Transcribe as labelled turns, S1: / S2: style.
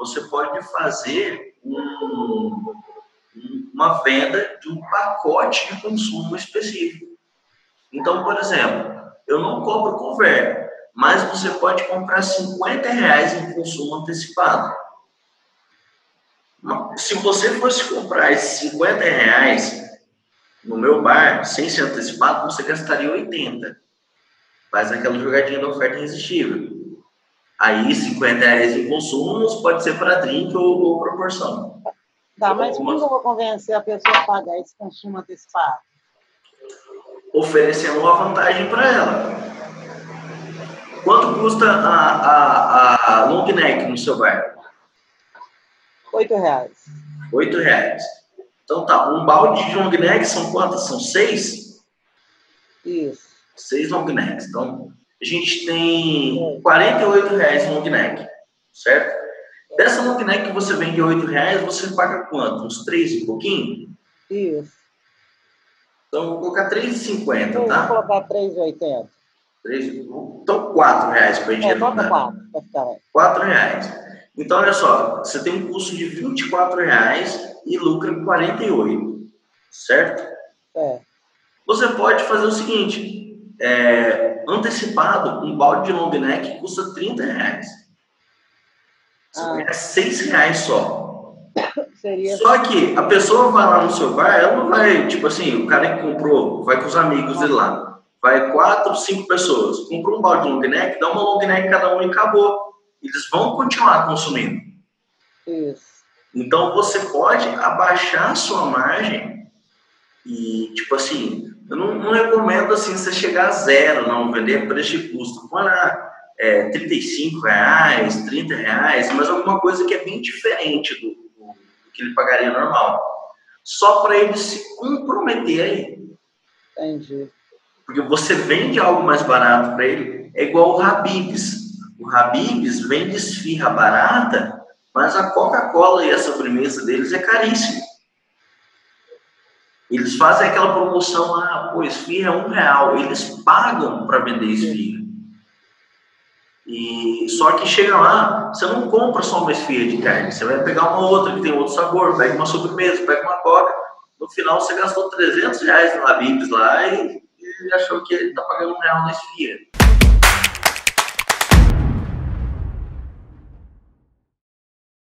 S1: você pode fazer um, uma venda de um pacote de consumo específico. Então, por exemplo, eu não cobro cover, mas você pode comprar 50 reais em consumo antecipado. Se você fosse comprar esses 50 reais no meu bar, sem ser antecipado, você gastaria 80. Faz aquela jogadinha da oferta irresistível. Aí, 50 reais em consumos pode ser para drink ou, ou proporção.
S2: Tá, mas como eu vou convencer a pessoa a pagar esse consumo antecipado?
S1: Oferecendo uma vantagem para ela. Quanto custa a, a, a long neck no seu bar?
S2: Oito reais.
S1: Oito reais. Então tá, um balde de long neck são quantas? São seis?
S2: Isso.
S1: Seis long necks. Então, a gente tem 48 reais em long neck, certo? Dessa long neck que você vende 8 reais, você paga quanto? Uns 3 e pouquinho?
S2: Isso.
S1: Então, vou colocar 3,50,
S2: tá? Vou colocar 3,80.
S1: 3, então, 4 reais para a gente
S2: é, 4,
S1: 4 reais. Então, olha só, você tem um custo de 24 reais e lucra 48, certo?
S2: É.
S1: Você pode fazer o seguinte, é, antecipado, um balde de long neck custa 30 reais. Você ah. ganha 6 reais só.
S2: Seria...
S1: Só que a pessoa vai lá no seu bar, ela não vai, tipo assim, o cara que comprou, vai com os amigos dele lá. Vai quatro, cinco pessoas. Comprou um balde de long neck, dá uma long neck cada um e acabou. Eles vão continuar consumindo.
S2: Isso.
S1: Então você pode abaixar a sua margem e, tipo assim, eu não, não recomendo assim você chegar a zero, não, vender preço de custo. Põe lá é, 35 reais, 30 reais, mas alguma coisa que é bem diferente do, do, do que ele pagaria normal. Só para ele se comprometer aí.
S2: Entendi.
S1: Porque você vende algo mais barato para ele, é igual o Habibs. O Habibs vende esfirra barata, mas a Coca-Cola e a sobremesa deles é caríssima. Eles fazem aquela promoção ah, pô, esfirra é um real. Eles pagam para vender esfirra. E só que chega lá, você não compra só uma esfirra de carne, você vai pegar uma outra que tem outro sabor, pega uma sobremesa, pega uma coca. No final você gastou 300 reais no Habibs lá e, e achou que ele tá pagando um real na esfirra.